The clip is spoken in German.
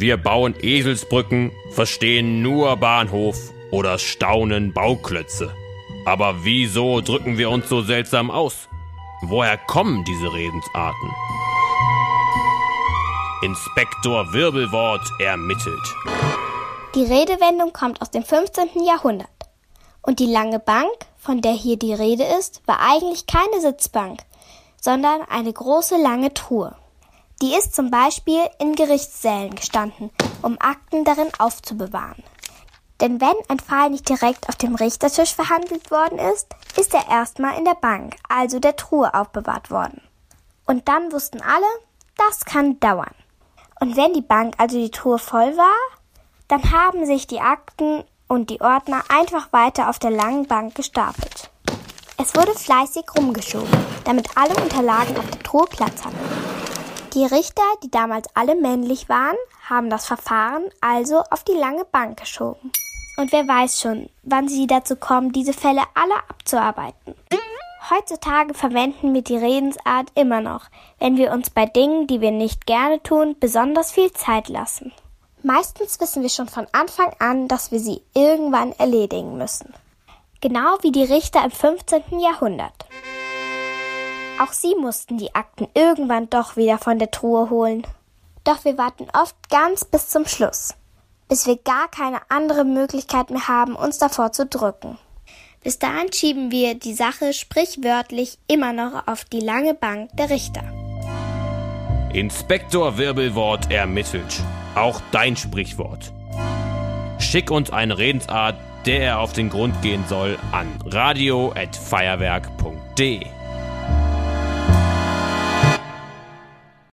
Wir bauen Eselsbrücken, verstehen nur Bahnhof oder staunen Bauklötze. Aber wieso drücken wir uns so seltsam aus? Woher kommen diese Redensarten? Inspektor Wirbelwort ermittelt. Die Redewendung kommt aus dem 15. Jahrhundert. Und die lange Bank, von der hier die Rede ist, war eigentlich keine Sitzbank, sondern eine große lange Truhe. Die ist zum Beispiel in Gerichtssälen gestanden, um Akten darin aufzubewahren. Denn wenn ein Fall nicht direkt auf dem Richtertisch verhandelt worden ist, ist er erstmal in der Bank, also der Truhe, aufbewahrt worden. Und dann wussten alle, das kann dauern. Und wenn die Bank, also die Truhe voll war, dann haben sich die Akten und die Ordner einfach weiter auf der langen Bank gestapelt. Es wurde fleißig rumgeschoben, damit alle Unterlagen auf der Truhe Platz hatten. Die Richter, die damals alle männlich waren, haben das Verfahren also auf die lange Bank geschoben. Und wer weiß schon, wann sie dazu kommen, diese Fälle alle abzuarbeiten. Heutzutage verwenden wir die Redensart immer noch, wenn wir uns bei Dingen, die wir nicht gerne tun, besonders viel Zeit lassen. Meistens wissen wir schon von Anfang an, dass wir sie irgendwann erledigen müssen. Genau wie die Richter im 15. Jahrhundert. Auch sie mussten die Akten irgendwann doch wieder von der Truhe holen. Doch wir warten oft ganz bis zum Schluss, bis wir gar keine andere Möglichkeit mehr haben, uns davor zu drücken. Bis dahin schieben wir die Sache sprichwörtlich immer noch auf die lange Bank der Richter. Inspektor Wirbelwort ermittelt. Auch dein Sprichwort. Schick uns eine Redensart, der er auf den Grund gehen soll, an radio@feuerwerk.de.